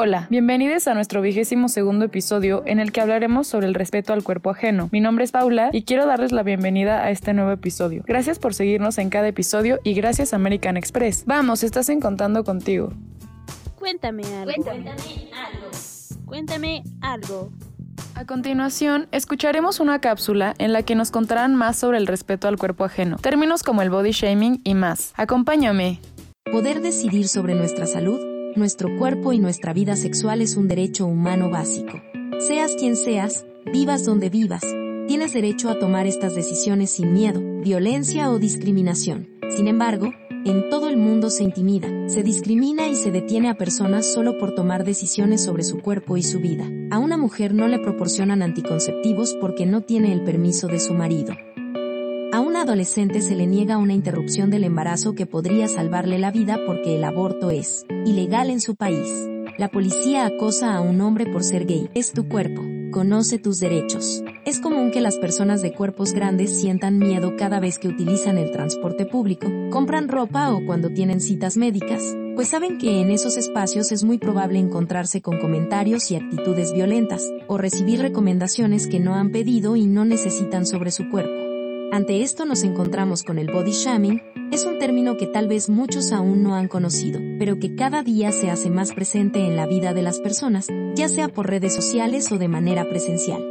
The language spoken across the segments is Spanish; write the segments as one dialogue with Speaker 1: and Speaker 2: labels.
Speaker 1: Hola, bienvenidos a nuestro vigésimo segundo episodio en el que hablaremos sobre el respeto al cuerpo ajeno. Mi nombre es Paula y quiero darles la bienvenida a este nuevo episodio. Gracias por seguirnos en cada episodio y gracias American Express. Vamos, estás en Contando contigo.
Speaker 2: Cuéntame algo.
Speaker 3: Cuéntame algo.
Speaker 2: Cuéntame algo.
Speaker 1: A continuación, escucharemos una cápsula en la que nos contarán más sobre el respeto al cuerpo ajeno, términos como el body shaming y más. Acompáñame.
Speaker 4: Poder decidir sobre nuestra salud nuestro cuerpo y nuestra vida sexual es un derecho humano básico. Seas quien seas, vivas donde vivas, tienes derecho a tomar estas decisiones sin miedo, violencia o discriminación. Sin embargo, en todo el mundo se intimida, se discrimina y se detiene a personas solo por tomar decisiones sobre su cuerpo y su vida. A una mujer no le proporcionan anticonceptivos porque no tiene el permiso de su marido. A un adolescente se le niega una interrupción del embarazo que podría salvarle la vida porque el aborto es ilegal en su país. La policía acosa a un hombre por ser gay. Es tu cuerpo. Conoce tus derechos. Es común que las personas de cuerpos grandes sientan miedo cada vez que utilizan el transporte público, compran ropa o cuando tienen citas médicas, pues saben que en esos espacios es muy probable encontrarse con comentarios y actitudes violentas, o recibir recomendaciones que no han pedido y no necesitan sobre su cuerpo. Ante esto nos encontramos con el body shaming, es un término que tal vez muchos aún no han conocido, pero que cada día se hace más presente en la vida de las personas, ya sea por redes sociales o de manera presencial.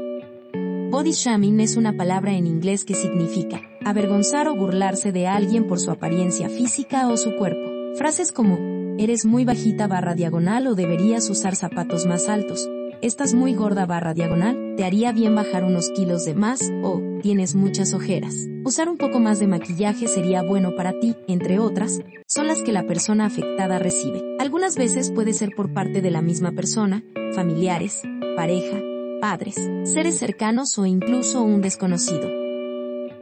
Speaker 4: Body shaming es una palabra en inglés que significa avergonzar o burlarse de alguien por su apariencia física o su cuerpo. Frases como, eres muy bajita barra diagonal o deberías usar zapatos más altos, estás muy gorda barra diagonal, te haría bien bajar unos kilos de más o tienes muchas ojeras. Usar un poco más de maquillaje sería bueno para ti, entre otras, son las que la persona afectada recibe. Algunas veces puede ser por parte de la misma persona, familiares, pareja, padres, seres cercanos o incluso un desconocido.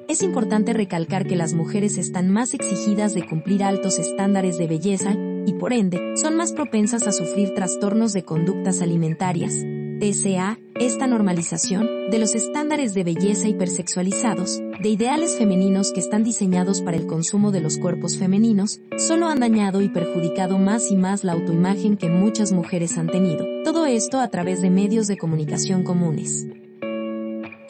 Speaker 4: Es importante recalcar que las mujeres están más exigidas de cumplir altos estándares de belleza y por ende son más propensas a sufrir trastornos de conductas alimentarias. TCA, esta normalización de los estándares de belleza hipersexualizados, de ideales femeninos que están diseñados para el consumo de los cuerpos femeninos, solo han dañado y perjudicado más y más la autoimagen que muchas mujeres han tenido. Todo esto a través de medios de comunicación comunes.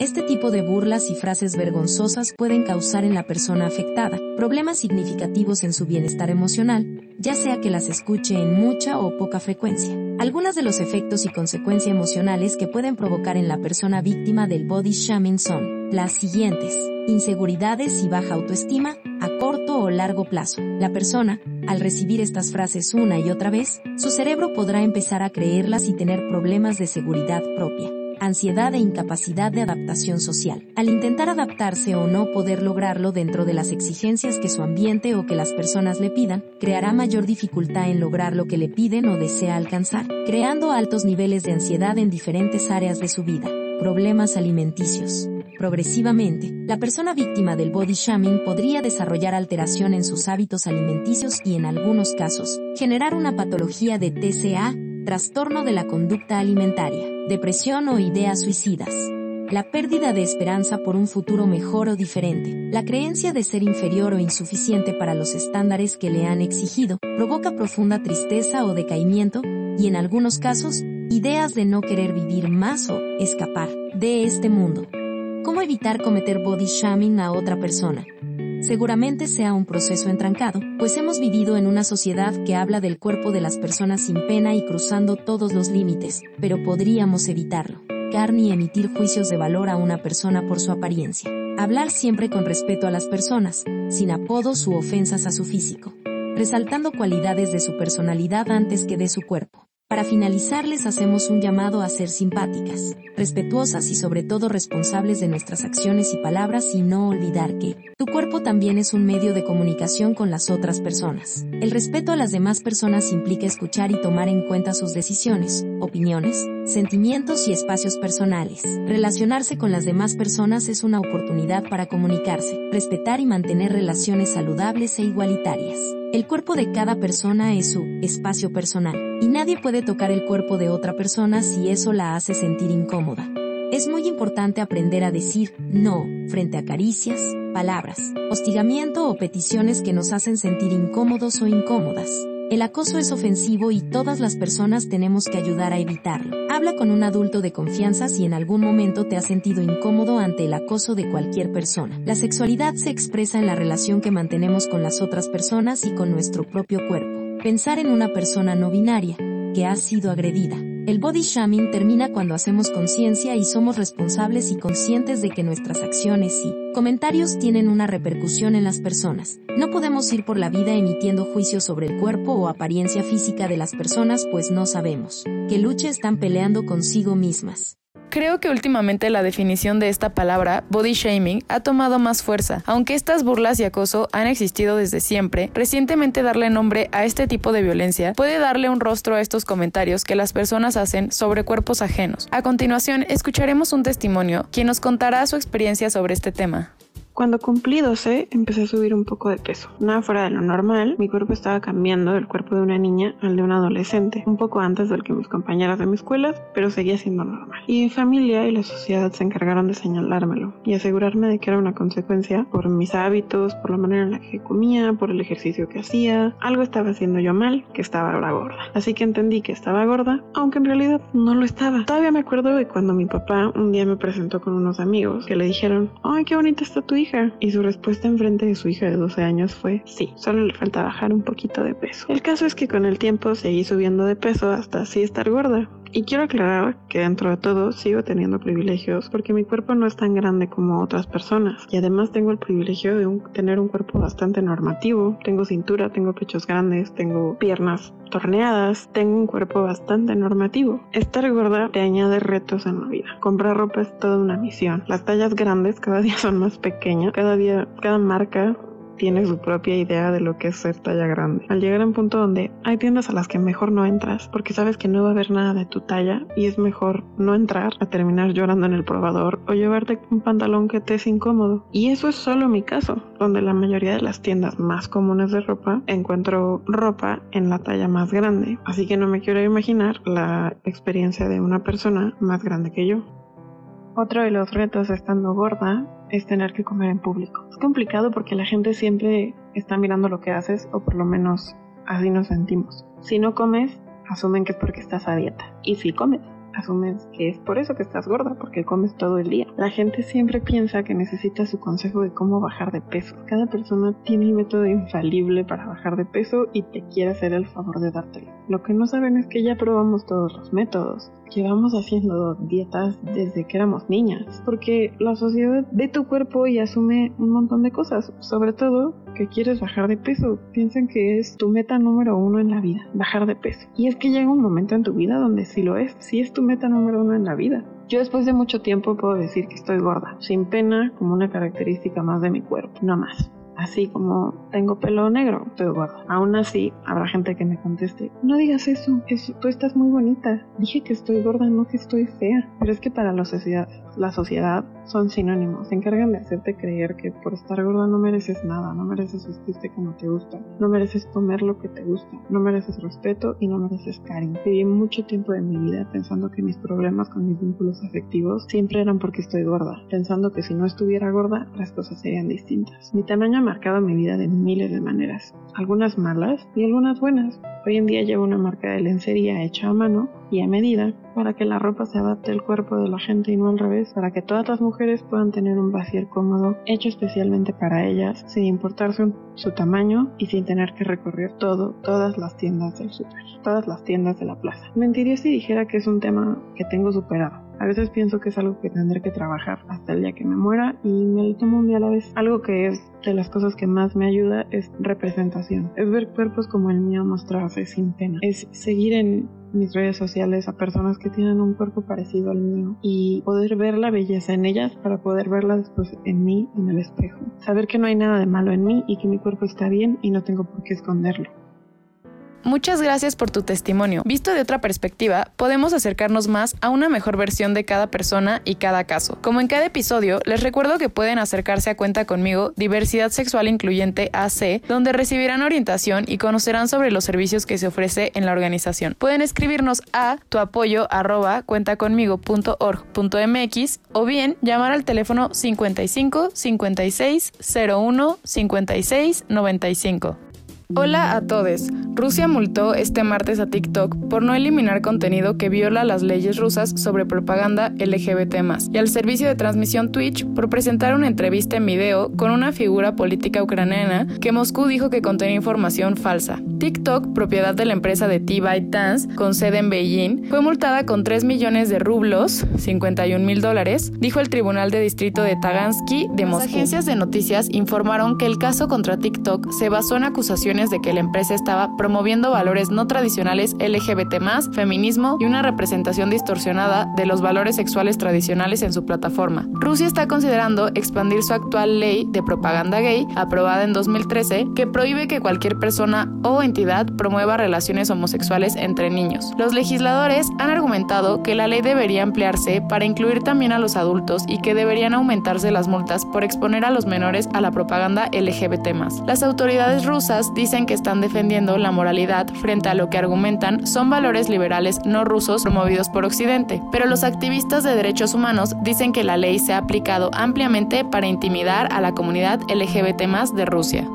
Speaker 4: Este tipo de burlas y frases vergonzosas pueden causar en la persona afectada problemas significativos en su bienestar emocional, ya sea que las escuche en mucha o poca frecuencia. Algunos de los efectos y consecuencias emocionales que pueden provocar en la persona víctima del body shaming son las siguientes. Inseguridades y baja autoestima a corto o largo plazo. La persona, al recibir estas frases una y otra vez, su cerebro podrá empezar a creerlas y tener problemas de seguridad propia ansiedad e incapacidad de adaptación social. Al intentar adaptarse o no poder lograrlo dentro de las exigencias que su ambiente o que las personas le pidan, creará mayor dificultad en lograr lo que le piden o desea alcanzar, creando altos niveles de ansiedad en diferentes áreas de su vida. Problemas alimenticios. Progresivamente, la persona víctima del body shaming podría desarrollar alteración en sus hábitos alimenticios y en algunos casos, generar una patología de TCA, trastorno de la conducta alimentaria depresión o ideas suicidas. La pérdida de esperanza por un futuro mejor o diferente, la creencia de ser inferior o insuficiente para los estándares que le han exigido, provoca profunda tristeza o decaimiento, y en algunos casos, ideas de no querer vivir más o escapar de este mundo. ¿Cómo evitar cometer body shaming a otra persona? Seguramente sea un proceso entrancado, pues hemos vivido en una sociedad que habla del cuerpo de las personas sin pena y cruzando todos los límites, pero podríamos evitarlo. Carni emitir juicios de valor a una persona por su apariencia. Hablar siempre con respeto a las personas, sin apodos u ofensas a su físico. Resaltando cualidades de su personalidad antes que de su cuerpo. Para finalizar les hacemos un llamado a ser simpáticas, respetuosas y sobre todo responsables de nuestras acciones y palabras y no olvidar que tu cuerpo también es un medio de comunicación con las otras personas. El respeto a las demás personas implica escuchar y tomar en cuenta sus decisiones, opiniones, sentimientos y espacios personales. Relacionarse con las demás personas es una oportunidad para comunicarse, respetar y mantener relaciones saludables e igualitarias. El cuerpo de cada persona es su espacio personal, y nadie puede tocar el cuerpo de otra persona si eso la hace sentir incómoda. Es muy importante aprender a decir no frente a caricias, palabras, hostigamiento o peticiones que nos hacen sentir incómodos o incómodas. El acoso es ofensivo y todas las personas tenemos que ayudar a evitarlo. Habla con un adulto de confianza si en algún momento te has sentido incómodo ante el acoso de cualquier persona. La sexualidad se expresa en la relación que mantenemos con las otras personas y con nuestro propio cuerpo. Pensar en una persona no binaria, que ha sido agredida, el body shaming termina cuando hacemos conciencia y somos responsables y conscientes de que nuestras acciones y comentarios tienen una repercusión en las personas. No podemos ir por la vida emitiendo juicios sobre el cuerpo o apariencia física de las personas pues no sabemos qué lucha están peleando consigo mismas.
Speaker 1: Creo que últimamente la definición de esta palabra, body shaming, ha tomado más fuerza. Aunque estas burlas y acoso han existido desde siempre, recientemente darle nombre a este tipo de violencia puede darle un rostro a estos comentarios que las personas hacen sobre cuerpos ajenos. A continuación, escucharemos un testimonio quien nos contará su experiencia sobre este tema.
Speaker 3: Cuando cumplí 12, empecé a subir un poco de peso. Nada fuera de lo normal, mi cuerpo estaba cambiando del cuerpo de una niña al de un adolescente, un poco antes del que mis compañeras de mi escuela, pero seguía siendo normal. Y mi familia y la sociedad se encargaron de señalármelo y asegurarme de que era una consecuencia por mis hábitos, por la manera en la que comía, por el ejercicio que hacía. Algo estaba haciendo yo mal, que estaba ahora gorda. Así que entendí que estaba gorda, aunque en realidad no lo estaba. Todavía me acuerdo de cuando mi papá un día me presentó con unos amigos que le dijeron, ay, qué bonita está tu hija y su respuesta en frente de su hija de 12 años fue sí, solo le falta bajar un poquito de peso. El caso es que con el tiempo seguí subiendo de peso hasta así estar gorda. Y quiero aclarar que dentro de todo sigo teniendo privilegios porque mi cuerpo no es tan grande como otras personas y además tengo el privilegio de tener un cuerpo bastante normativo. Tengo cintura, tengo pechos grandes, tengo piernas torneadas, tengo un cuerpo bastante normativo. Estar gorda te añade retos en la vida. Comprar ropa es toda una misión. Las tallas grandes cada día son más pequeñas, cada día, cada marca tiene su propia idea de lo que es ser talla grande. Al llegar a un punto donde hay tiendas a las que mejor no entras porque sabes que no va a haber nada de tu talla y es mejor no entrar a terminar llorando en el probador o llevarte un pantalón que te es incómodo. Y eso es solo mi caso, donde la mayoría de las tiendas más comunes de ropa encuentro ropa en la talla más grande. Así que no me quiero imaginar la experiencia de una persona más grande que yo. Otro de los retos estando gorda es tener que comer en público. Es complicado porque la gente siempre está mirando lo que haces o por lo menos así nos sentimos. Si no comes, asumen que es porque estás a dieta. Y si comes, asumes que es por eso que estás gorda, porque comes todo el día. La gente siempre piensa que necesita su consejo de cómo bajar de peso. Cada persona tiene un método infalible para bajar de peso y te quiere hacer el favor de dártelo. Lo que no saben es que ya probamos todos los métodos. Llevamos haciendo dietas desde que éramos niñas, porque la sociedad ve tu cuerpo y asume un montón de cosas, sobre todo que quieres bajar de peso. Piensan que es tu meta número uno en la vida, bajar de peso. Y es que llega un momento en tu vida donde sí lo es, sí es tu meta número uno en la vida. Yo después de mucho tiempo puedo decir que estoy gorda, sin pena, como una característica más de mi cuerpo, no más así como tengo pelo negro, estoy gorda. Aún así, habrá gente que me conteste, no digas eso, eso, tú estás muy bonita. Dije que estoy gorda, no que estoy fea. Pero es que para la sociedad, la sociedad son sinónimos. Se encargan de hacerte creer que por estar gorda no mereces nada, no mereces vestirte como te gusta, no mereces comer lo que te gusta, no mereces respeto y no mereces cariño. Viví mucho tiempo de mi vida pensando que mis problemas con mis vínculos afectivos siempre eran porque estoy gorda, pensando que si no estuviera gorda las cosas serían distintas. Mi tamaño marcado mi vida de miles de maneras, algunas malas y algunas buenas. Hoy en día llevo una marca de lencería hecha a mano y a medida para que la ropa se adapte al cuerpo de la gente y no al revés, para que todas las mujeres puedan tener un vacío cómodo hecho especialmente para ellas, sin importar su, su, tamaño y sin tener que recorrer todo, todas las tiendas del super, todas las tiendas de la plaza. Mentiría si dijera que es un tema que tengo superado. A veces pienso que es algo que tendré que trabajar hasta el día que me muera y me lo tomo un día a la vez. Algo que es de las cosas que más me ayuda es representación. Es ver cuerpos como el mío mostrarse sin pena. Es seguir en mis redes sociales a personas que tienen un cuerpo parecido al mío y poder ver la belleza en ellas para poder verla después en mí en el espejo. Saber que no hay nada de malo en mí y que mi cuerpo está bien y no tengo por qué esconderlo.
Speaker 1: Muchas gracias por tu testimonio. Visto de otra perspectiva, podemos acercarnos más a una mejor versión de cada persona y cada caso. Como en cada episodio, les recuerdo que pueden acercarse a Cuenta conmigo, Diversidad Sexual Incluyente AC, donde recibirán orientación y conocerán sobre los servicios que se ofrece en la organización. Pueden escribirnos a tu apoyo cuentaconmigo.org.mx o bien llamar al teléfono 55 56 01 56 95. Hola a todos. Rusia multó este martes a TikTok por no eliminar contenido que viola las leyes rusas sobre propaganda LGBT+, y al servicio de transmisión Twitch por presentar una entrevista en video con una figura política ucraniana que Moscú dijo que contenía información falsa. TikTok, propiedad de la empresa de T-Byte Dance, con sede en Beijing, fue multada con 3 millones de rublos, 51 mil dólares, dijo el Tribunal de Distrito de Tagansky de Moscú. Las agencias de noticias informaron que el caso contra TikTok se basó en acusaciones de que la empresa estaba promoviendo valores no tradicionales LGBT, feminismo y una representación distorsionada de los valores sexuales tradicionales en su plataforma. Rusia está considerando expandir su actual ley de propaganda gay, aprobada en 2013, que prohíbe que cualquier persona o entidad promueva relaciones homosexuales entre niños. Los legisladores han argumentado que la ley debería ampliarse para incluir también a los adultos y que deberían aumentarse las multas por exponer a los menores a la propaganda LGBT. Las autoridades rusas dicen dicen que están defendiendo la moralidad frente a lo que argumentan son valores liberales no rusos promovidos por Occidente, pero los activistas de derechos humanos dicen que la ley se ha aplicado ampliamente para intimidar a la comunidad LGBT de Rusia.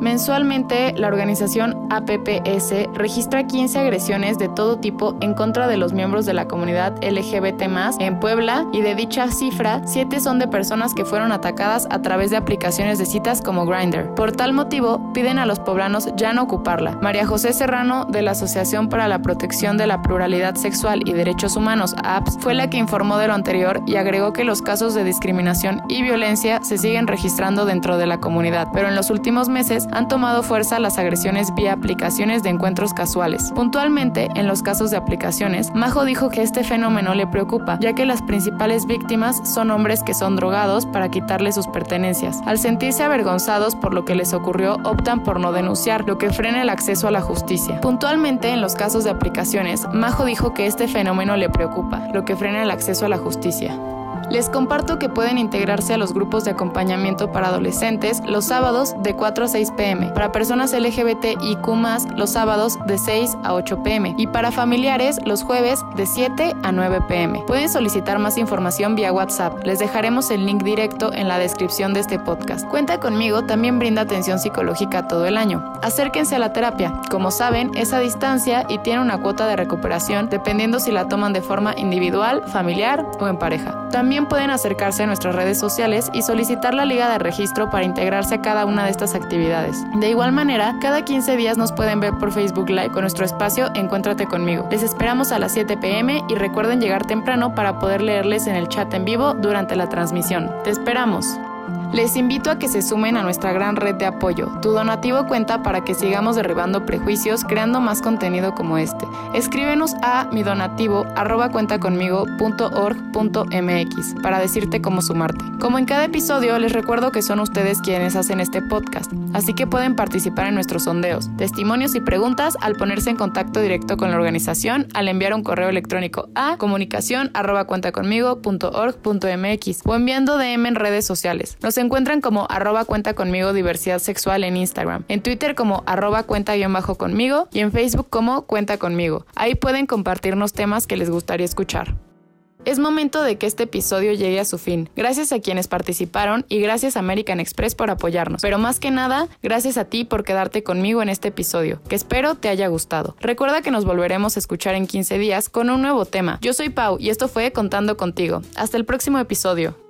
Speaker 1: Mensualmente, la organización APPS registra 15 agresiones de todo tipo en contra de los miembros de la comunidad LGBT en Puebla y de dicha cifra, 7 son de personas que fueron atacadas a través de aplicaciones de citas como Grindr. Por tal motivo, piden a los poblanos ya no ocuparla. María José Serrano, de la Asociación para la Protección de la Pluralidad Sexual y Derechos Humanos, APS, fue la que informó de lo anterior y agregó que los casos de discriminación y violencia se siguen registrando dentro de la comunidad, pero en los últimos meses han tomado fuerza las agresiones vía aplicaciones de encuentros casuales. Puntualmente, en los casos de aplicaciones, Majo dijo que este fenómeno le preocupa, ya que las principales víctimas son hombres que son drogados para quitarle sus pertenencias. Al sentirse avergonzados por lo que les ocurrió, optan por no denunciar, lo que frena el acceso a la justicia. Puntualmente, en los casos de aplicaciones, Majo dijo que este fenómeno le preocupa, lo que frena el acceso a la justicia. Les comparto que pueden integrarse a los grupos de acompañamiento para adolescentes los sábados de 4 a 6 pm, para personas LGBTIQ los sábados de 6 a 8 pm y para familiares los jueves de 7 a 9 pm. Pueden solicitar más información vía WhatsApp. Les dejaremos el link directo en la descripción de este podcast. Cuenta conmigo también brinda atención psicológica todo el año. Acérquense a la terapia. Como saben, es a distancia y tiene una cuota de recuperación dependiendo si la toman de forma individual, familiar o en pareja. También pueden acercarse a nuestras redes sociales y solicitar la liga de registro para integrarse a cada una de estas actividades. De igual manera, cada 15 días nos pueden ver por Facebook Live con nuestro espacio Encuéntrate conmigo. Les esperamos a las 7 pm y recuerden llegar temprano para poder leerles en el chat en vivo durante la transmisión. Te esperamos. Les invito a que se sumen a nuestra gran red de apoyo. Tu donativo cuenta para que sigamos derribando prejuicios, creando más contenido como este. Escríbenos a mi donativo cuentaconmigo.org.mx para decirte cómo sumarte. Como en cada episodio, les recuerdo que son ustedes quienes hacen este podcast, así que pueden participar en nuestros sondeos, testimonios y preguntas al ponerse en contacto directo con la organización, al enviar un correo electrónico a comunicación cuentaconmigo.org.mx o enviando DM en redes sociales encuentran como arroba cuenta conmigo diversidad sexual en Instagram, en Twitter como arroba cuenta guion bajo conmigo y en Facebook como cuenta conmigo. Ahí pueden compartirnos temas que les gustaría escuchar. Es momento de que este episodio llegue a su fin. Gracias a quienes participaron y gracias a American Express por apoyarnos. Pero más que nada, gracias a ti por quedarte conmigo en este episodio, que espero te haya gustado. Recuerda que nos volveremos a escuchar en 15 días con un nuevo tema. Yo soy Pau y esto fue Contando contigo. Hasta el próximo episodio.